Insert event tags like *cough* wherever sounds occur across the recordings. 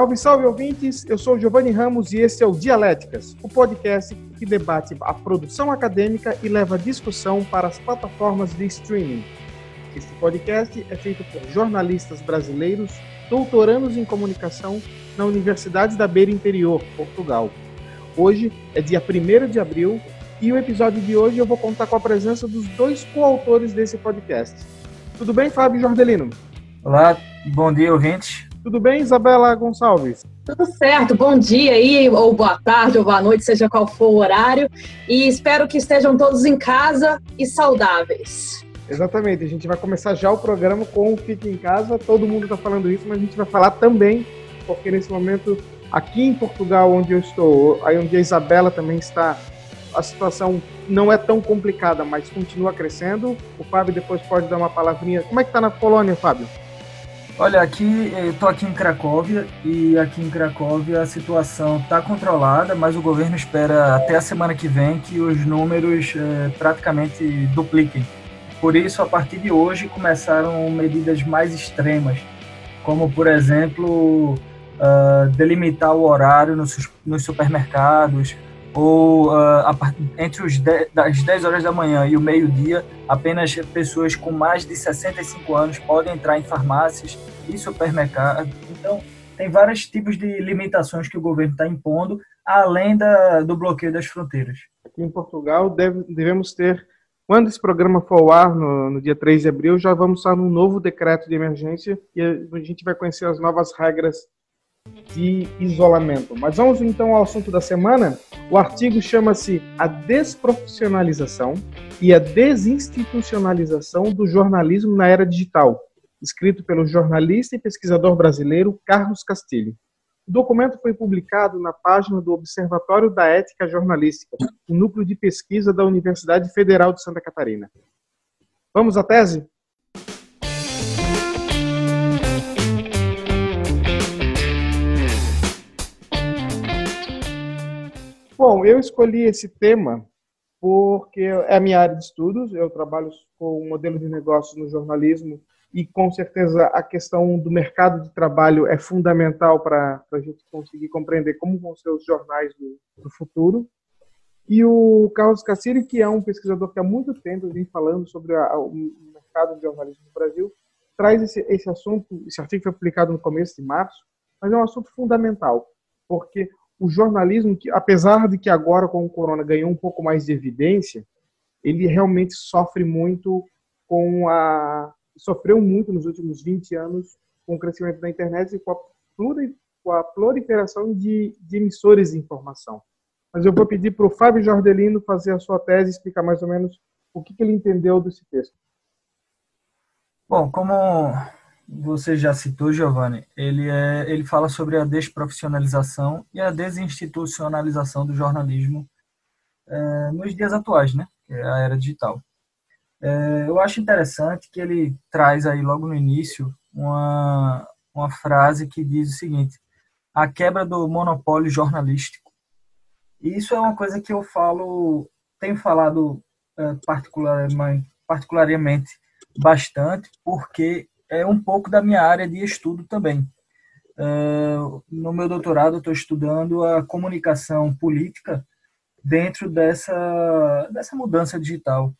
Salve, salve ouvintes! Eu sou Giovanni Ramos e esse é o Dialéticas, o podcast que debate a produção acadêmica e leva discussão para as plataformas de streaming. Este podcast é feito por jornalistas brasileiros, doutorandos em comunicação na Universidade da Beira Interior, Portugal. Hoje é dia 1 de abril e o episódio de hoje eu vou contar com a presença dos dois coautores desse podcast. Tudo bem, Fábio Jordelino? Olá, bom dia, ouvintes. Tudo bem, Isabela Gonçalves? Tudo certo, bom dia aí, ou boa tarde, ou boa noite, seja qual for o horário. E espero que estejam todos em casa e saudáveis. Exatamente, a gente vai começar já o programa com o Fique em Casa. Todo mundo está falando isso, mas a gente vai falar também, porque nesse momento, aqui em Portugal, onde eu estou, aí onde a Isabela também está, a situação não é tão complicada, mas continua crescendo. O Fábio depois pode dar uma palavrinha. Como é que está na Polônia, Fábio? Olha, aqui eu tô aqui em Cracóvia e aqui em Cracóvia a situação está controlada, mas o governo espera até a semana que vem que os números é, praticamente dupliquem. Por isso, a partir de hoje começaram medidas mais extremas, como por exemplo uh, delimitar o horário nos, nos supermercados, ou uh, entre os 10, das 10 horas da manhã e o meio-dia, apenas pessoas com mais de 65 anos podem entrar em farmácias e supermercados. Então, tem vários tipos de limitações que o governo está impondo, além da, do bloqueio das fronteiras. Aqui em Portugal, deve, devemos ter, quando esse programa for ao ar, no, no dia 3 de abril, já vamos estar num novo decreto de emergência e a gente vai conhecer as novas regras de isolamento. Mas vamos então ao assunto da semana. O artigo chama-se A Desprofissionalização e a Desinstitucionalização do Jornalismo na Era Digital, escrito pelo jornalista e pesquisador brasileiro Carlos Castilho. O documento foi publicado na página do Observatório da Ética Jornalística, o núcleo de pesquisa da Universidade Federal de Santa Catarina. Vamos à tese? Bom, eu escolhi esse tema porque é a minha área de estudos. Eu trabalho com modelo de negócios no jornalismo e com certeza a questão do mercado de trabalho é fundamental para a gente conseguir compreender como vão ser os jornais do, do futuro. E o Carlos Cassiri, que é um pesquisador que há muito tempo vem falando sobre a, o mercado de jornalismo no Brasil, traz esse, esse assunto. Esse artigo foi publicado no começo de março, mas é um assunto fundamental, porque o jornalismo, que apesar de que agora com o corona ganhou um pouco mais de evidência, ele realmente sofre muito com a sofreu muito nos últimos 20 anos com o crescimento da internet e com a, com a proliferação de, de emissores de informação. Mas eu vou pedir para o Fábio Jordelino fazer a sua tese e explicar mais ou menos o que, que ele entendeu desse texto. Bom, como você já citou, Giovanni, ele, é, ele fala sobre a desprofissionalização e a desinstitucionalização do jornalismo é, nos dias atuais, né? Que é a era digital. É, eu acho interessante que ele traz aí logo no início uma, uma frase que diz o seguinte: a quebra do monopólio jornalístico. E isso é uma coisa que eu falo, tenho falado é, particularmente, particularmente bastante, porque é um pouco da minha área de estudo também. Uh, no meu doutorado, estou estudando a comunicação política dentro dessa, dessa mudança digital.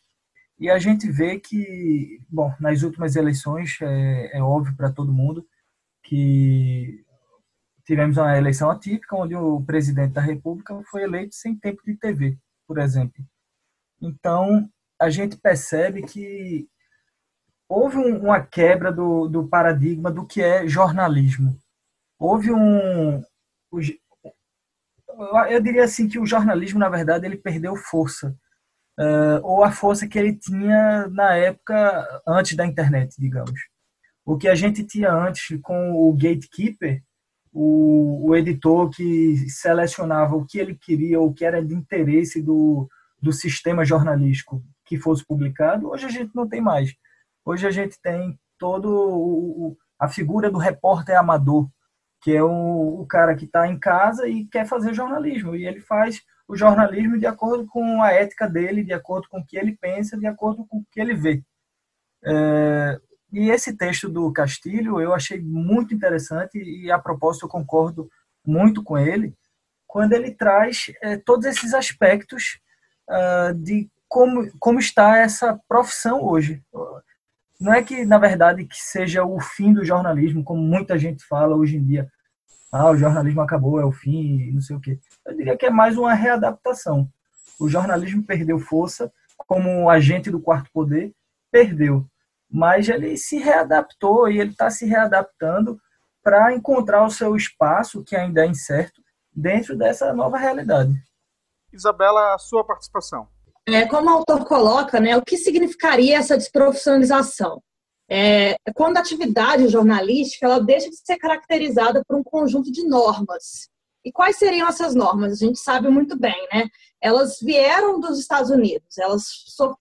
E a gente vê que, bom, nas últimas eleições, é, é óbvio para todo mundo que tivemos uma eleição atípica, onde o presidente da República foi eleito sem tempo de TV, por exemplo. Então, a gente percebe que houve um, uma quebra do, do paradigma do que é jornalismo. Houve um. Eu diria assim que o jornalismo, na verdade, ele perdeu força. Uh, ou a força que ele tinha na época antes da internet, digamos. O que a gente tinha antes com o gatekeeper, o, o editor que selecionava o que ele queria, o que era de interesse do, do sistema jornalístico que fosse publicado, hoje a gente não tem mais. Hoje a gente tem todo o, a figura do repórter amador, que é o, o cara que está em casa e quer fazer jornalismo. E ele faz o jornalismo de acordo com a ética dele, de acordo com o que ele pensa, de acordo com o que ele vê. É, E esse texto do Castilho eu achei muito interessante e, a propósito, eu concordo muito com ele, quando ele traz é, todos esses aspectos uh, de como, como está essa profissão hoje. Não é que, na verdade, que seja o fim do jornalismo, como muita gente fala hoje em dia. Ah, o jornalismo acabou, é o fim, não sei o quê. Eu diria que é mais uma readaptação. O jornalismo perdeu força, como agente do quarto poder, perdeu. Mas ele se readaptou e ele está se readaptando para encontrar o seu espaço, que ainda é incerto, dentro dessa nova realidade. Isabela, a sua participação. É, como o autor coloca, né, o que significaria essa desprofissionalização? É, quando a atividade jornalística ela deixa de ser caracterizada por um conjunto de normas. E quais seriam essas normas? A gente sabe muito bem, né? Elas vieram dos Estados Unidos. Elas,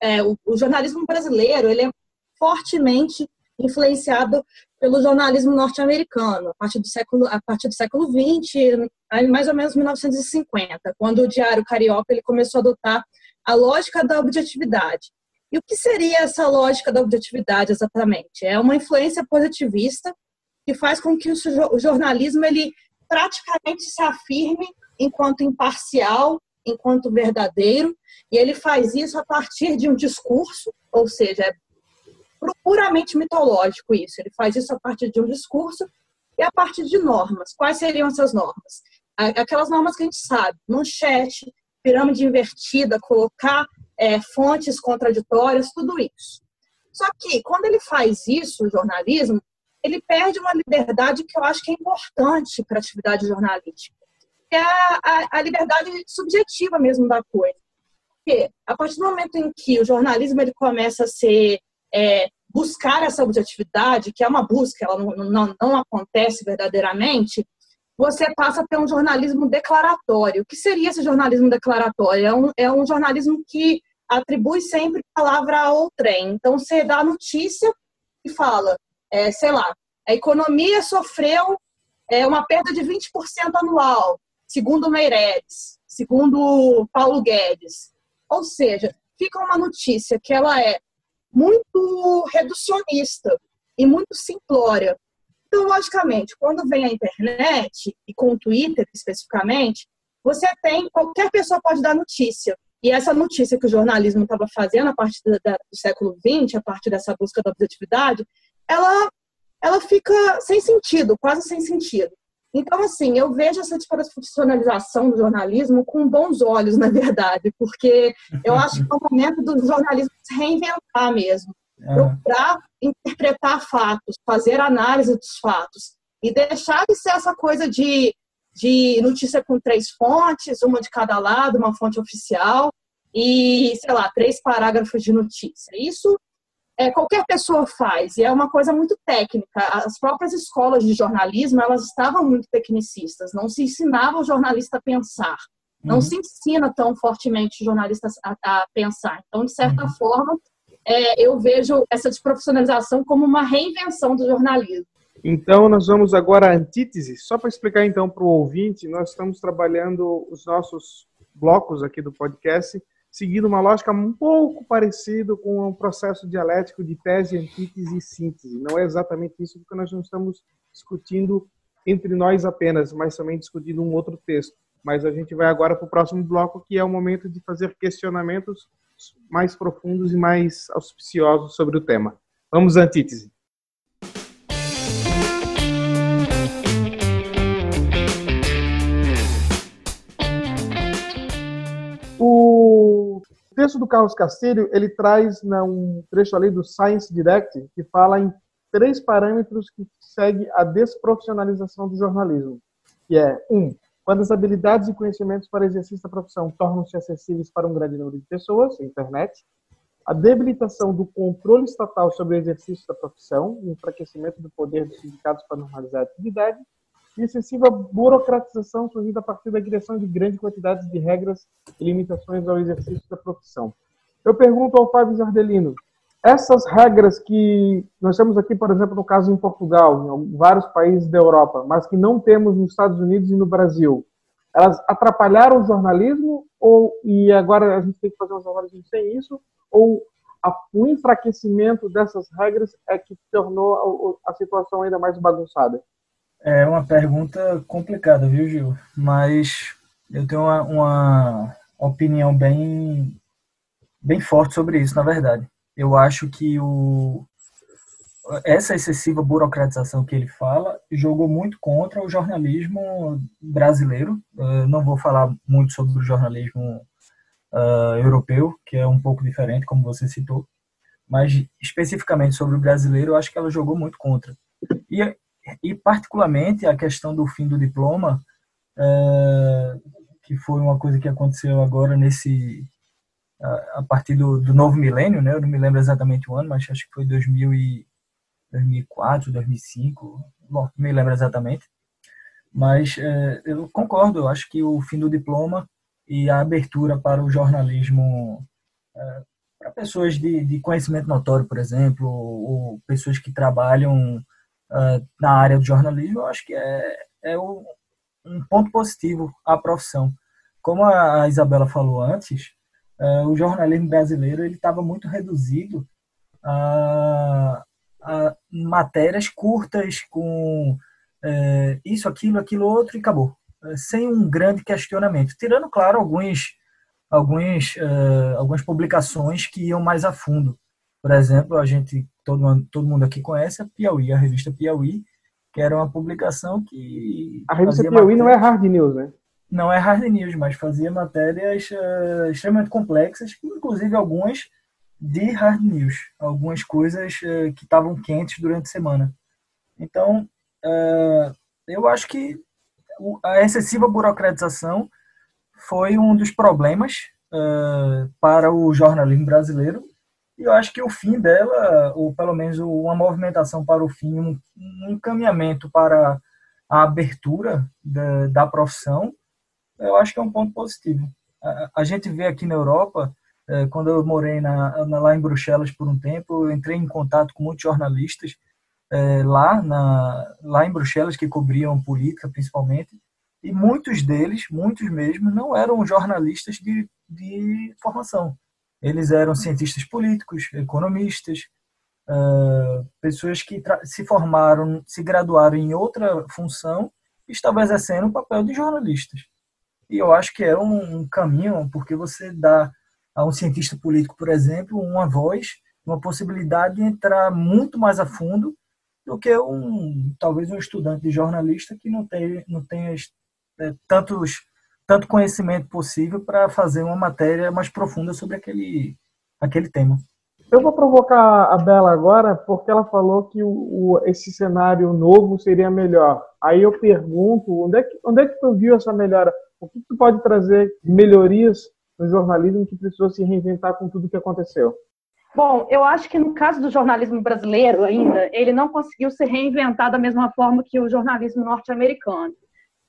é, o, o jornalismo brasileiro ele é fortemente influenciado pelo jornalismo norte-americano, a partir do século a partir do século XX, mais ou menos 1950, quando o Diário Carioca ele começou a adotar a lógica da objetividade. E o que seria essa lógica da objetividade exatamente? É uma influência positivista que faz com que o jornalismo ele praticamente se afirme enquanto imparcial, enquanto verdadeiro, e ele faz isso a partir de um discurso, ou seja, é puramente mitológico isso. Ele faz isso a partir de um discurso e a partir de normas. Quais seriam essas normas? Aquelas normas que a gente sabe, manchete, pirâmide invertida, colocar é, fontes contraditórias, tudo isso. Só que quando ele faz isso, o jornalismo, ele perde uma liberdade que eu acho que é importante para a atividade jornalística, que é a, a, a, liberdade subjetiva mesmo da coisa. Porque a partir do momento em que o jornalismo ele começa a ser é, buscar essa objetividade, que é uma busca, ela não, não, não acontece verdadeiramente, você passa a ter um jornalismo declaratório. O que seria esse jornalismo declaratório? É um, é um jornalismo que atribui sempre palavra ao trem. Então, você dá notícia e fala, é, sei lá, a economia sofreu é, uma perda de 20% anual, segundo Meireles, segundo Paulo Guedes. Ou seja, fica uma notícia que ela é muito reducionista e muito simplória. Então, logicamente, quando vem a internet, e com o Twitter especificamente, você tem, qualquer pessoa pode dar notícia. E essa notícia que o jornalismo estava fazendo a partir do, do século XX, a partir dessa busca da objetividade, ela, ela fica sem sentido, quase sem sentido. Então, assim, eu vejo essa desprofissionalização do jornalismo com bons olhos, *laughs* na verdade, porque eu acho que é o momento do jornalismo se reinventar mesmo é. procurar interpretar fatos, fazer análise dos fatos e deixar de ser essa coisa de, de notícia com três fontes, uma de cada lado, uma fonte oficial e, sei lá, três parágrafos de notícia. Isso é, qualquer pessoa faz e é uma coisa muito técnica. As próprias escolas de jornalismo elas estavam muito tecnicistas, não se ensinava o jornalista a pensar. Não uhum. se ensina tão fortemente jornalistas a, a pensar. Então, de certa uhum. forma, é, eu vejo essa desprofissionalização como uma reinvenção do jornalismo. Então, nós vamos agora à antítese. Só para explicar, então, para o ouvinte, nós estamos trabalhando os nossos blocos aqui do podcast, seguindo uma lógica um pouco parecida com o processo dialético de tese, antítese e síntese. Não é exatamente isso, porque nós não estamos discutindo entre nós apenas, mas também discutindo um outro texto. Mas a gente vai agora para o próximo bloco, que é o momento de fazer questionamentos mais profundos e mais auspiciosos sobre o tema. Vamos à antítese. Texto do Carlos Castilho, ele traz né, um trecho ali do Science Direct que fala em três parâmetros que segue a desprofissionalização do jornalismo, que é um, quando as habilidades e conhecimentos para exercício da profissão tornam-se acessíveis para um grande número de pessoas, internet, a debilitação do controle estatal sobre o exercício da profissão, o enfraquecimento do poder dos sindicatos para normalizar a atividade, e excessiva burocratização surgida a partir da criação de grandes quantidades de regras e limitações ao exercício da profissão. Eu pergunto ao Fábio Jardelino, essas regras que nós temos aqui, por exemplo, no caso em Portugal, em vários países da Europa, mas que não temos nos Estados Unidos e no Brasil, elas atrapalharam o jornalismo ou e agora a gente tem que fazer um jornalismo sem isso ou o enfraquecimento dessas regras é que tornou a, a situação ainda mais bagunçada? É uma pergunta complicada, viu, Gil? Mas eu tenho uma, uma opinião bem, bem forte sobre isso, na verdade. Eu acho que o, essa excessiva burocratização que ele fala jogou muito contra o jornalismo brasileiro. Eu não vou falar muito sobre o jornalismo uh, europeu, que é um pouco diferente, como você citou, mas especificamente sobre o brasileiro, eu acho que ela jogou muito contra. E, e particularmente a questão do fim do diploma, uh, que foi uma coisa que aconteceu agora nesse a partir do, do novo milênio, né? Eu não me lembro exatamente o ano, mas acho que foi 2000 e 2004, 2005, bom, não me lembro exatamente. Mas é, eu concordo, eu acho que o fim do diploma e a abertura para o jornalismo é, para pessoas de, de, conhecimento notório, por exemplo, ou pessoas que trabalham na área do jornalismo, eu acho que é, é um, um ponto positivo à profissão. Como a Isabela falou antes, é, o jornalismo brasileiro ele estava muito reduzido a, a matérias curtas com é, isso, aquilo, aquilo outro e acabou, é, sem um grande questionamento, tirando claro alguns, alguns, algumas publicações que iam mais a fundo. Por exemplo, a gente todo mundo, todo mundo aqui conhece a Piauí, a revista Piauí, que era uma publicação que a revista Piauí não é hard news, né? Não é hard news, mas fazia matérias uh, extremamente complexas, inclusive algumas de hard news, algumas coisas uh, que estavam quentes durante a semana. Então, uh, eu acho que a excessiva burocratização foi um dos problemas para o jornalismo brasileiro. E eu acho que o fim dela, ou pelo menos uma movimentação para o fim, um, um encaminhamento para a abertura da, da profissão, eu acho que é um ponto positivo. A, a gente vê aqui na Europa é, quando eu morei na, na, lá em Bruxelas por um tempo, eu entrei em contato com muitos jornalistas é, lá, na, lá em Bruxelas que cobriam política principalmente, e muitos deles, muitos mesmo, não eram jornalistas de, de formação. Eles eram cientistas políticos, economistas, uh, pessoas que se formaram, se graduaram em outra função e estavam exercendo o papel de jornalistas. E eu acho que é um, um caminho, porque você dá a um cientista político, por exemplo, uma voz, uma possibilidade de entrar muito mais a fundo do que um talvez um estudante de jornalista que não tem não tenha é, tantos tanto conhecimento possível para fazer uma matéria mais profunda sobre aquele aquele tema. Eu vou provocar a Bela agora porque ela falou que o, o, esse cenário novo seria melhor. Aí eu pergunto, onde é que, onde é que tu viu essa melhora? O que tu pode trazer melhorias no jornalismo que precisou se reinventar com tudo que aconteceu? Bom, eu acho que no caso do jornalismo brasileiro ainda, ele não conseguiu se reinventar da mesma forma que o jornalismo norte-americano.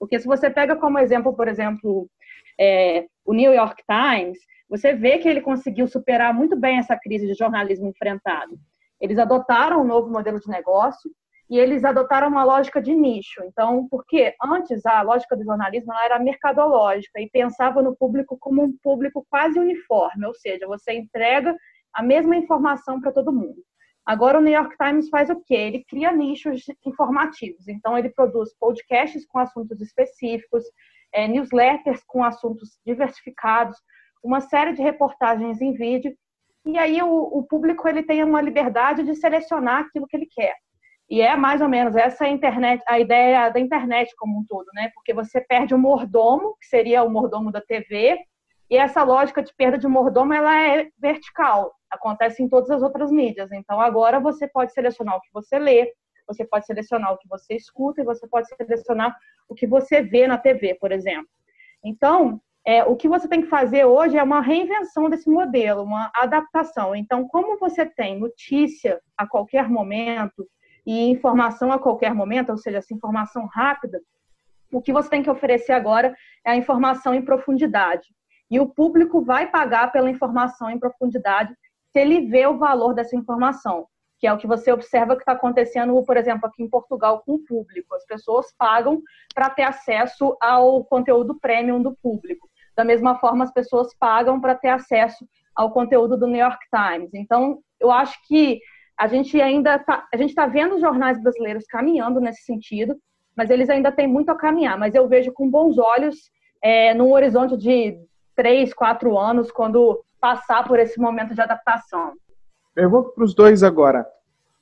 Porque se você pega como exemplo, por exemplo, é, o New York Times, você vê que ele conseguiu superar muito bem essa crise de jornalismo enfrentado. Eles adotaram um novo modelo de negócio e eles adotaram uma lógica de nicho. Então, porque antes a lógica do jornalismo era mercadológica e pensava no público como um público quase uniforme, ou seja, você entrega a mesma informação para todo mundo. Agora o New York Times faz o quê? Ele cria nichos informativos. Então ele produz podcasts com assuntos específicos, é, newsletters com assuntos diversificados, uma série de reportagens em vídeo. E aí o, o público ele tem uma liberdade de selecionar aquilo que ele quer. E é mais ou menos essa a internet, a ideia da internet como um todo, né? Porque você perde o mordomo, que seria o mordomo da TV, e essa lógica de perda de mordomo ela é vertical, acontece em todas as outras mídias. Então agora você pode selecionar o que você lê, você pode selecionar o que você escuta e você pode selecionar o que você vê na TV, por exemplo. Então, é, o que você tem que fazer hoje é uma reinvenção desse modelo, uma adaptação. Então, como você tem notícia a qualquer momento, e informação a qualquer momento, ou seja, essa informação rápida, o que você tem que oferecer agora é a informação em profundidade. E o público vai pagar pela informação em profundidade se ele vê o valor dessa informação, que é o que você observa que está acontecendo, por exemplo, aqui em Portugal com o público. As pessoas pagam para ter acesso ao conteúdo premium do público. Da mesma forma, as pessoas pagam para ter acesso ao conteúdo do New York Times. Então, eu acho que a gente ainda tá, a gente está vendo os jornais brasileiros caminhando nesse sentido, mas eles ainda têm muito a caminhar. Mas eu vejo com bons olhos, é, num horizonte de três, quatro anos, quando passar por esse momento de adaptação. Vou para os dois agora.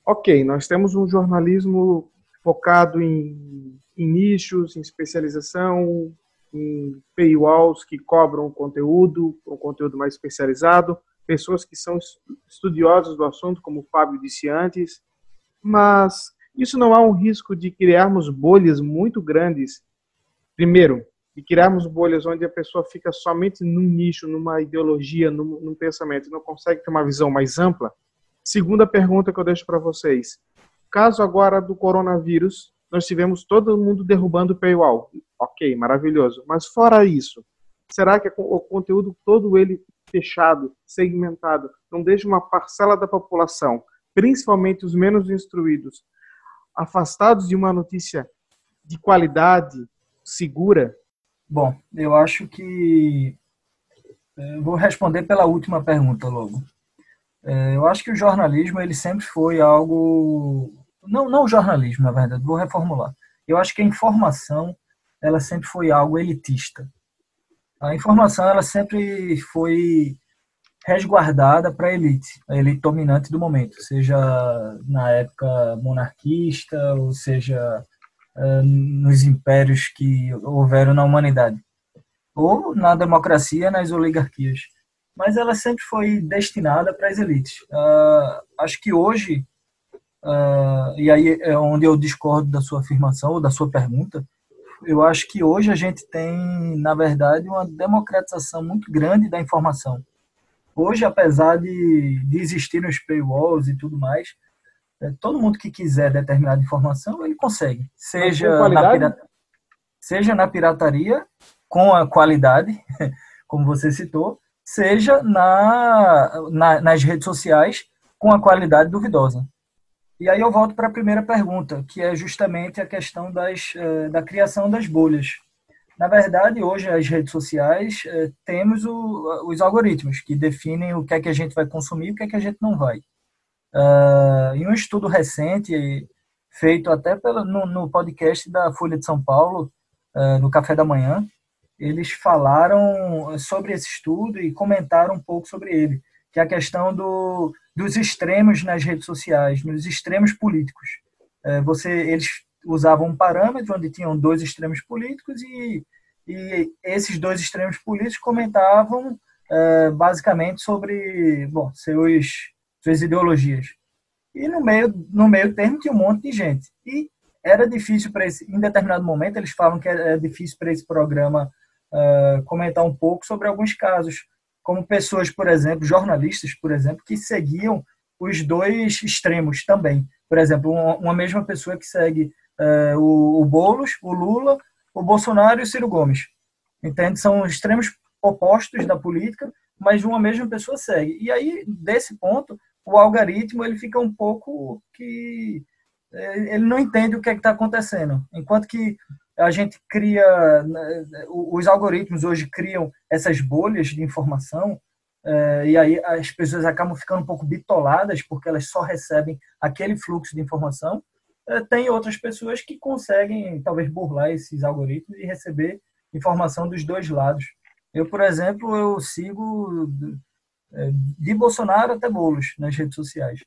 Ok, nós temos um jornalismo focado em, em nichos, em especialização, em paywalls que cobram conteúdo, um conteúdo mais especializado, pessoas que são estudiosos do assunto, como o Fábio disse antes, mas isso não há um risco de criarmos bolhas muito grandes. Primeiro, de criarmos bolhas onde a pessoa fica somente num nicho, numa ideologia, num, num pensamento, não consegue ter uma visão mais ampla. Segunda pergunta que eu deixo para vocês. Caso agora do coronavírus, nós tivemos todo mundo derrubando o paywall. Ok, maravilhoso. Mas fora isso, será que o conteúdo todo ele fechado, segmentado, não deixa uma parcela da população, principalmente os menos instruídos, afastados de uma notícia de qualidade, segura? Bom, eu acho que eu eh, vou responder pela última pergunta logo. Eh, eu acho que o jornalismo ele sempre foi algo não, não o jornalismo, na verdade, vou reformular. Eu acho que a informação, ela sempre foi algo elitista. A informação, ela sempre foi resguardada para a elite, a elite dominante do momento, seja na época monarquista, ou seja nos impérios que houveram na humanidade, ou na democracia, nas oligarquias. Mas ela sempre foi destinada para as elites. Uh, acho que hoje Uh, e aí é onde eu discordo da sua afirmação ou da sua pergunta. Eu acho que hoje a gente tem, na verdade, uma democratização muito grande da informação. Hoje, apesar de, de existir os paywalls e tudo mais, todo mundo que quiser determinada informação, ele consegue. Seja na, pirata, seja na pirataria, com a qualidade, *laughs* como você citou, seja na, na, nas redes sociais, com a qualidade duvidosa. E aí eu volto para a primeira pergunta, que é justamente a questão das, eh, da criação das bolhas. Na verdade, hoje as redes sociais eh, temos o, os algoritmos que definem o que é que a gente vai consumir e o que é que a gente não vai. Uh, em um estudo recente, feito até pelo, no, no podcast da Folha de São Paulo, uh, no Café da Manhã, eles falaram sobre esse estudo e comentaram um pouco sobre ele, que é a questão do, dos extremos nas redes sociais, nos extremos políticos. É, você, eles usavam um parâmetro onde tinham dois extremos políticos e, e esses dois extremos políticos comentavam é, basicamente sobre bom, seus, suas ideologias. E no meio, no meio termo tinha um monte de gente. E era difícil para esse, em determinado momento, eles falam que era difícil para esse programa uh, comentar um pouco sobre alguns casos como pessoas, por exemplo, jornalistas, por exemplo, que seguiam os dois extremos também. Por exemplo, uma, mesma pessoa que segue é, o, o Boulos, o Lula, o Bolsonaro e o Ciro Gomes. Entende? São extremos opostos da política, mas uma mesma pessoa segue. E aí, desse ponto, o algoritmo ele fica um pouco que é, ele não entende o que é está acontecendo. Enquanto que a gente cria, né, os algoritmos hoje criam essas bolhas de informação, é, e aí as pessoas acabam ficando um pouco bitoladas porque elas só recebem aquele fluxo de informação. É, tem outras pessoas que conseguem, talvez, burlar esses algoritmos e receber informação dos dois lados. Eu, por exemplo, eu sigo de Bolsonaro até Bolos nas redes sociais.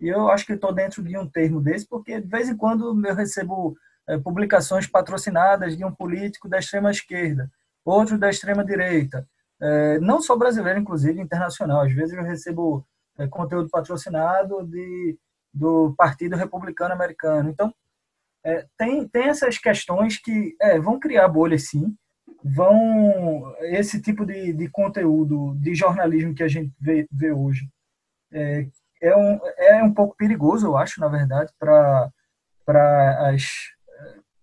E eu acho que estou dentro de um termo desse, porque de vez em quando eu recebo é, publicações patrocinadas de um político da extrema esquerda, outro da extrema direita, é, não só brasileiro, inclusive internacional. Às vezes eu recebo é, conteúdo patrocinado de, do Partido Republicano Americano. Então, é, tem, tem essas questões que é, vão criar bolhas, sim, vão esse tipo de, de conteúdo de jornalismo que a gente vê, vê hoje é, é, um, é um pouco perigoso, eu acho, na verdade, para as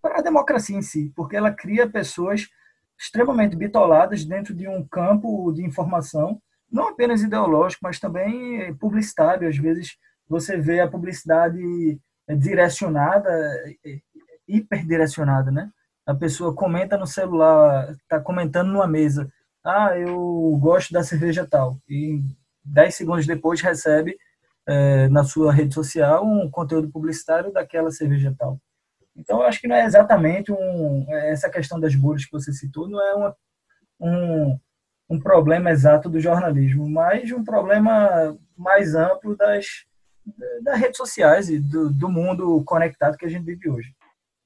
para a democracia em si, porque ela cria pessoas extremamente bitoladas dentro de um campo de informação, não apenas ideológico, mas também publicitário. Às vezes você vê a publicidade direcionada, hiperdirecionada, né? A pessoa comenta no celular, está comentando numa mesa, ah, eu gosto da cerveja tal, e 10 segundos depois recebe é, na sua rede social um conteúdo publicitário daquela cerveja tal. Então, eu acho que não é exatamente um, essa questão das bolhas que você citou, não é uma, um, um problema exato do jornalismo, mas um problema mais amplo das, das redes sociais e do, do mundo conectado que a gente vive hoje.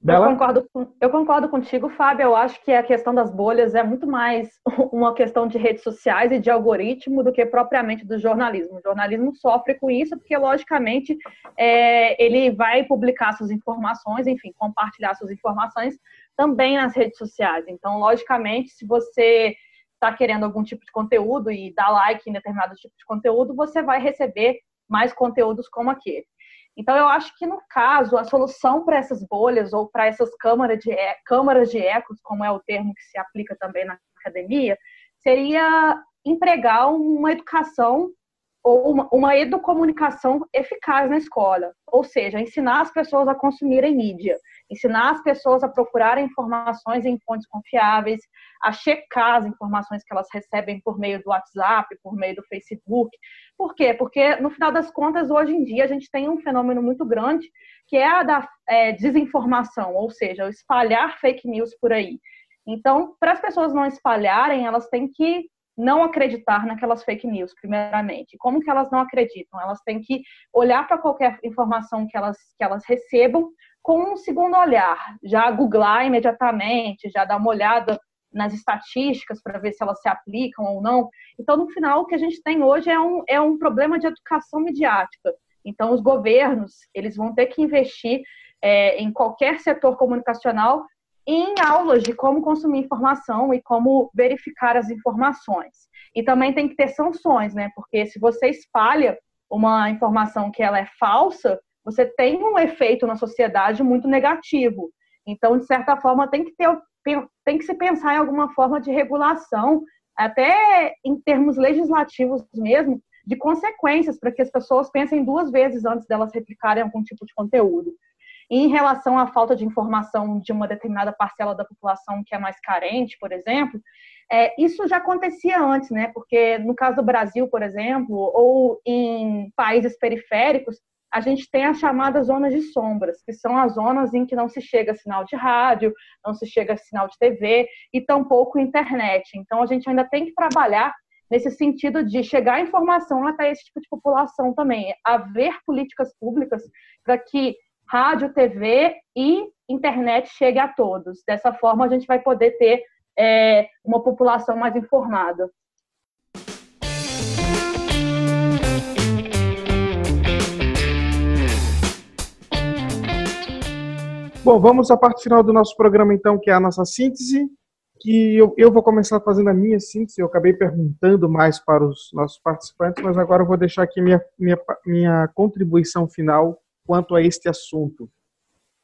Eu concordo, eu concordo contigo, Fábio. Eu acho que a questão das bolhas é muito mais *laughs* uma questão de redes sociais e de algoritmo do que propriamente do jornalismo. O jornalismo sofre com isso porque, logicamente, é, ele vai publicar suas informações, enfim, compartilhar suas informações também nas redes sociais. Então, logicamente, se você está querendo algum tipo de conteúdo e dá like em determinado tipo de conteúdo, você vai receber mais conteúdos como aquele. Então, eu acho que, no caso, a solução para essas bolhas ou para essas câmaras de, câmaras de ecos, como é o termo que se aplica também na academia, seria empregar uma educação ou uma, uma educomunicação eficaz na escola, ou seja, ensinar as pessoas a consumirem mídia, ensinar as pessoas a procurarem informações em fontes confiáveis, a checar as informações que elas recebem por meio do WhatsApp, por meio do Facebook. Por quê? Porque, no final das contas, hoje em dia, a gente tem um fenômeno muito grande, que é a da é, desinformação, ou seja, o espalhar fake news por aí. Então, para as pessoas não espalharem, elas têm que não acreditar naquelas fake news, primeiramente. Como que elas não acreditam? Elas têm que olhar para qualquer informação que elas, que elas recebam com um segundo olhar, já googlar imediatamente, já dar uma olhada nas estatísticas para ver se elas se aplicam ou não. Então, no final, o que a gente tem hoje é um, é um problema de educação midiática. Então, os governos, eles vão ter que investir é, em qualquer setor comunicacional em aulas de como consumir informação e como verificar as informações. E também tem que ter sanções, né? Porque se você espalha uma informação que ela é falsa, você tem um efeito na sociedade muito negativo. Então, de certa forma, tem que ter tem que se pensar em alguma forma de regulação, até em termos legislativos mesmo, de consequências para que as pessoas pensem duas vezes antes delas replicarem algum tipo de conteúdo. Em relação à falta de informação de uma determinada parcela da população que é mais carente, por exemplo, é, isso já acontecia antes, né? Porque no caso do Brasil, por exemplo, ou em países periféricos, a gente tem as chamadas zonas de sombras, que são as zonas em que não se chega sinal de rádio, não se chega sinal de TV e tampouco internet. Então, a gente ainda tem que trabalhar nesse sentido de chegar a informação até esse tipo de população também, haver políticas públicas para que rádio, TV e internet chegue a todos. Dessa forma, a gente vai poder ter é, uma população mais informada. Bom, vamos à parte final do nosso programa, então, que é a nossa síntese. Que eu, eu vou começar fazendo a minha síntese. Eu acabei perguntando mais para os nossos participantes, mas agora eu vou deixar aqui minha, minha, minha contribuição final quanto a este assunto.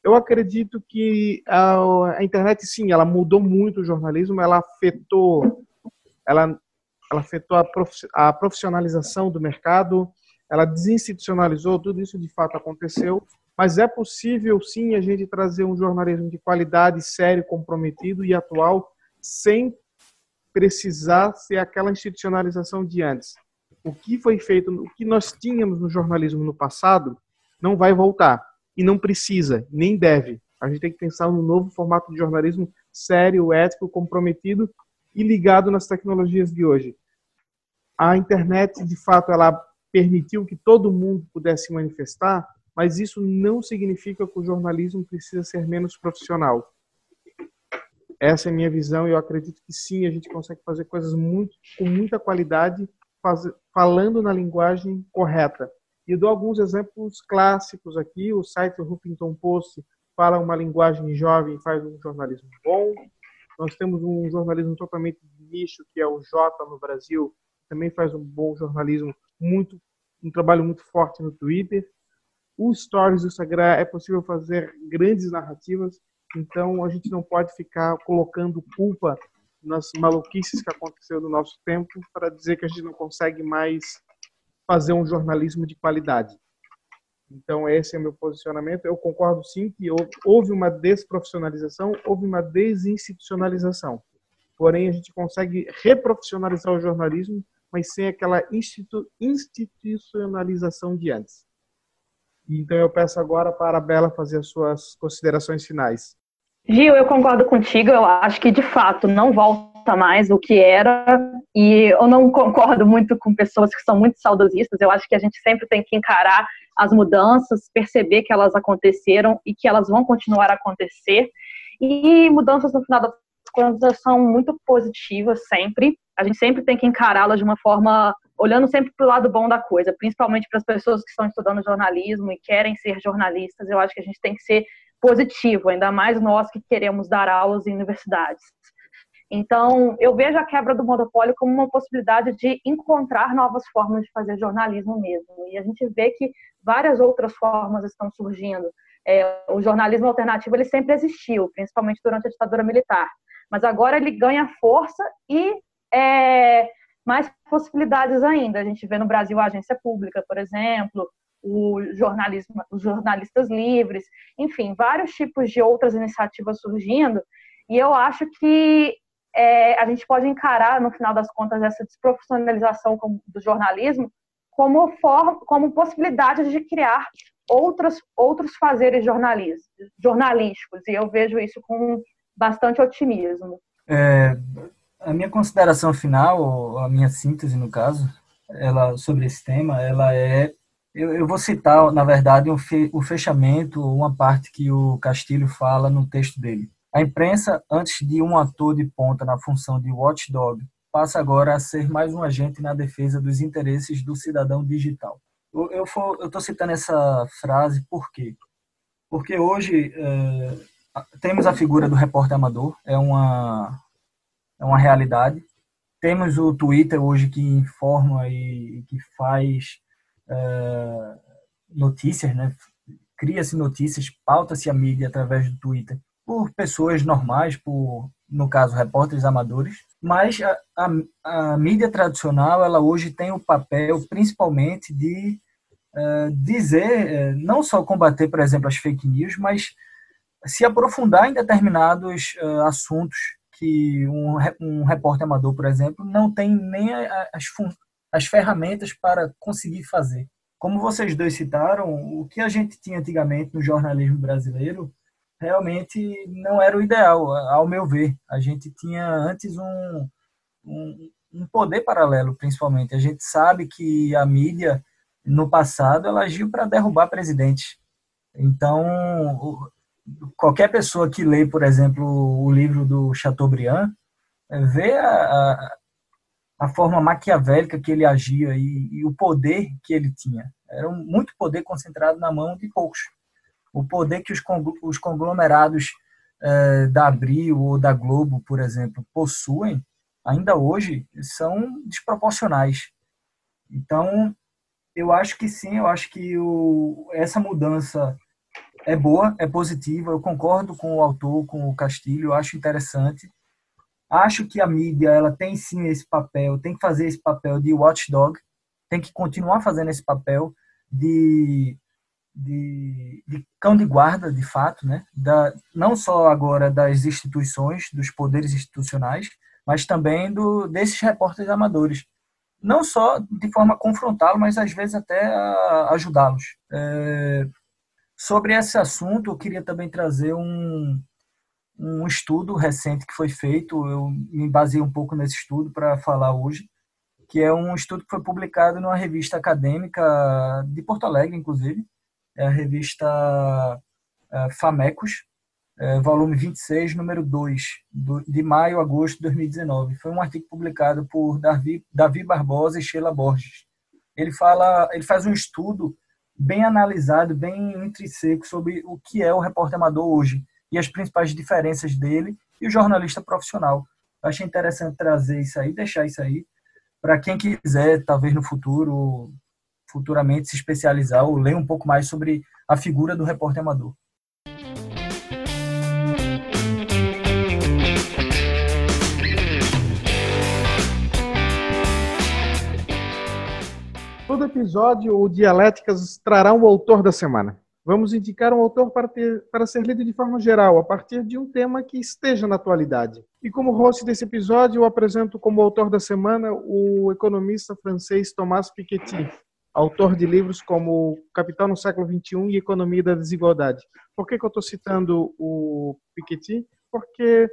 Eu acredito que a, a, internet, sim, ela mudou muito o jornalismo, ela afetou, ela, ela afetou a, prof, a profissionalização do mercado, ela desinstitucionalizou, tudo isso de fato aconteceu, mas é possível, sim, a gente trazer um jornalismo de qualidade, sério, comprometido e atual, sem precisar ser aquela institucionalização de antes. O que foi feito, o que nós tínhamos no jornalismo no passado, não vai voltar. E não precisa, nem deve. A gente tem que pensar no novo formato de jornalismo sério, ético, comprometido e ligado nas tecnologias de hoje. A internet, de fato, ela permitiu que todo mundo pudesse se manifestar, mas isso não significa que o jornalismo precisa ser menos profissional. Essa é a minha visão e eu acredito que sim, a gente consegue fazer coisas muito, com muita qualidade, faz, falando na linguagem correta. E dou alguns exemplos clássicos aqui. O site Huffington Post fala uma linguagem jovem faz um jornalismo bom. Nós temos um jornalismo totalmente de nicho, que é o Jota no Brasil, também faz um bom jornalismo, muito um trabalho muito forte no Twitter. O Stories do Instagram é possível fazer grandes narrativas, então a gente não pode ficar colocando culpa nas maluquices que aconteceu no nosso tempo para dizer que a gente não consegue mais fazer um jornalismo de qualidade. Então, esse é meu posicionamento. Eu concordo sim que houve uma desprofissionalização, houve uma desinstitucionalização. Porém, a gente consegue reprofissionalizar o jornalismo, mas sem aquela institu institucionalização de antes. Então eu peço agora para a Bela fazer as suas considerações finais. Gil, eu concordo contigo. Eu acho que de fato não volta mais o que era e eu não concordo muito com pessoas que são muito saudosistas. Eu acho que a gente sempre tem que encarar as mudanças, perceber que elas aconteceram e que elas vão continuar a acontecer. E mudanças no final das contas são muito positivas sempre. A gente sempre tem que encará-las de uma forma olhando sempre para o lado bom da coisa, principalmente para as pessoas que estão estudando jornalismo e querem ser jornalistas. Eu acho que a gente tem que ser positivo, ainda mais nós que queremos dar aulas em universidades. Então, eu vejo a quebra do monopólio como uma possibilidade de encontrar novas formas de fazer jornalismo mesmo. E a gente vê que várias outras formas estão surgindo. É, o jornalismo alternativo ele sempre existiu, principalmente durante a ditadura militar, mas agora ele ganha força e é, mais possibilidades ainda. A gente vê no Brasil a agência pública, por exemplo, o jornalismo, os jornalistas livres, enfim, vários tipos de outras iniciativas surgindo. E eu acho que é, a gente pode encarar, no final das contas, essa desprofissionalização do jornalismo como, forma, como possibilidade de criar outros, outros fazeres jornalísticos. E eu vejo isso com bastante otimismo. É, a minha consideração final, a minha síntese, no caso, ela sobre esse tema, ela é eu, eu vou citar, na verdade, um fe, o fechamento, uma parte que o Castilho fala no texto dele. A imprensa, antes de um ator de ponta na função de watchdog, passa agora a ser mais um agente na defesa dos interesses do cidadão digital. Eu estou citando essa frase por quê? Porque hoje é, temos a figura do repórter amador, é uma, é uma realidade. Temos o Twitter hoje que informa e que faz é, notícias, né? Cria-se notícias, pauta-se a mídia através do Twitter por pessoas normais, por no caso repórteres amadores, mas a, a, a mídia tradicional ela hoje tem o papel principalmente de uh, dizer, uh, não só combater, por exemplo, as fake news, mas se aprofundar em determinados uh, assuntos que um, um repórter amador, por exemplo, não tem nem as, as ferramentas para conseguir fazer. Como vocês dois citaram, o que a gente tinha antigamente no jornalismo brasileiro realmente não era o ideal, ao meu ver. A gente tinha antes um, um, um poder paralelo, principalmente. A gente sabe que a mídia, no passado, ela agiu para derrubar presidentes. Então, qualquer pessoa que lê, por exemplo, o livro do Chateaubriand, vê a, a forma maquiavélica que ele agia e, e, o poder que ele tinha. Era muito poder concentrado na mão de poucos. O poder que os, os conglomerados eh, da Abril ou da Globo, por exemplo, possuem, ainda hoje, são desproporcionais. Então, eu acho que sim, eu acho que o, essa mudança é boa, é positiva. Eu concordo com o autor, com o Castilho, acho interessante Acho que a mídia ela tem sim esse papel, tem que fazer esse papel de watchdog, tem que continuar fazendo esse papel de, de, de cão de guarda, de fato, né? Da, não só agora das instituições, dos poderes institucionais, mas também do, desses repórteres amadores. Não só de forma confrontá-los, mas às vezes até ajudá-los. É, sobre esse assunto, eu queria também trazer um, um estudo recente que foi feito, eu me basei um pouco nesse estudo para falar hoje, que é um estudo que foi publicado numa revista acadêmica de Porto Alegre, inclusive, é a revista é, Famecos, é, volume 26, número 2, de maio a agosto de 2019. Foi um artigo publicado por Davi, Davi Barbosa e Sheila Borges. Ele fala, ele faz um estudo bem analisado, bem intrínseco sobre o que é o repórter amador hoje e as principais diferenças dele e o jornalista profissional. Eu achei interessante trazer isso aí, deixar isso aí, para quem quiser, talvez no futuro, futuramente se especializar ou ler um pouco mais sobre a figura do repórter amador. Todo episódio, o Dialéticas trará um autor da semana. Vamos indicar um autor para, ter, para ser lido de forma geral, a partir de um tema que esteja na atualidade. E como host desse episódio, eu apresento como autor da semana o economista francês Thomas Piketty, autor de livros como Capital no século XXI e Economia da Desigualdade. Por que, que eu estou citando o Piketty? Porque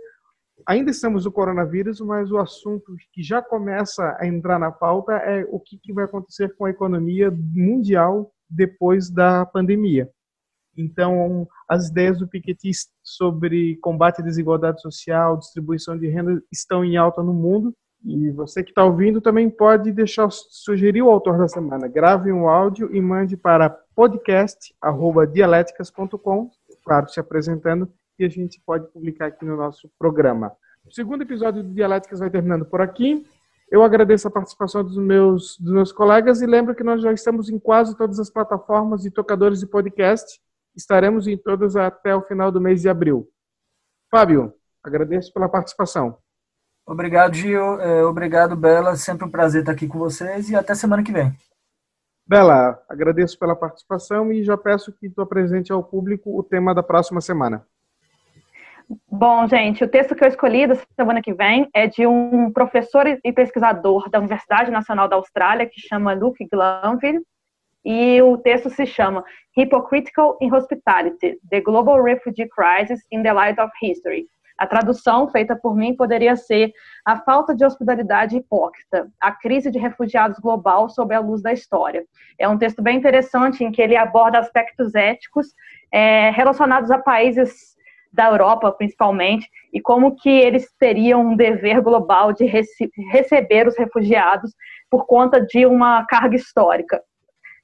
ainda estamos no coronavírus, mas o assunto que já começa a entrar na pauta é o que, que vai acontecer com a economia mundial depois da pandemia. Então, as ideias do Piketty sobre combate à desigualdade social, distribuição de renda, estão em alta no mundo e você que está ouvindo também pode deixar sugerir o autor da semana. Grave um áudio e mande para podcast@dialéticas.com, claro, se apresentando e a gente pode publicar aqui no nosso programa. O segundo episódio do Dialéticas vai terminando por aqui. Eu agradeço a participação dos meus, dos meus colegas e lembro que nós já estamos em quase todas as plataformas e tocadores de podcast. Estaremos em todas até o final do mês de abril. Fábio, agradeço pela participação. Obrigado, Gil. É, obrigado, Bela. Sempre um prazer estar aqui com vocês e até semana que vem. Bela, agradeço pela participação e já peço que tu apresente ao público o tema da próxima semana. Bom, gente, o texto que eu escolhi da semana que vem é de um professor e pesquisador da Universidade Nacional da Austrália, que chama Luke Glanville, e o texto se chama Hypocritical Inhospitality: The Global Refugee Crisis in the Light of History. A tradução feita por mim poderia ser a falta de hospitalidade hipócrita, a crise de refugiados global sob a luz da história. É um texto bem interessante em que ele aborda aspectos éticos é, relacionados a países da Europa, principalmente, e como que eles teriam um dever global de rece receber os refugiados por conta de uma carga histórica.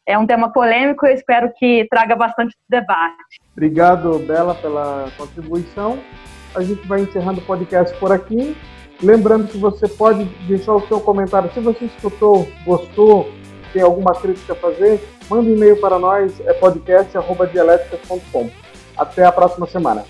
É um tema polêmico e eu espero que traga bastante debate. Obrigado, Bela, pela contribuição a gente vai encerrando o podcast por aqui. Lembrando que você pode deixar o seu comentário. Se você escutou, gostou, tem alguma crítica a fazer, manda um e-mail para nós, é podcast.dialéticas.com. Até a próxima semana.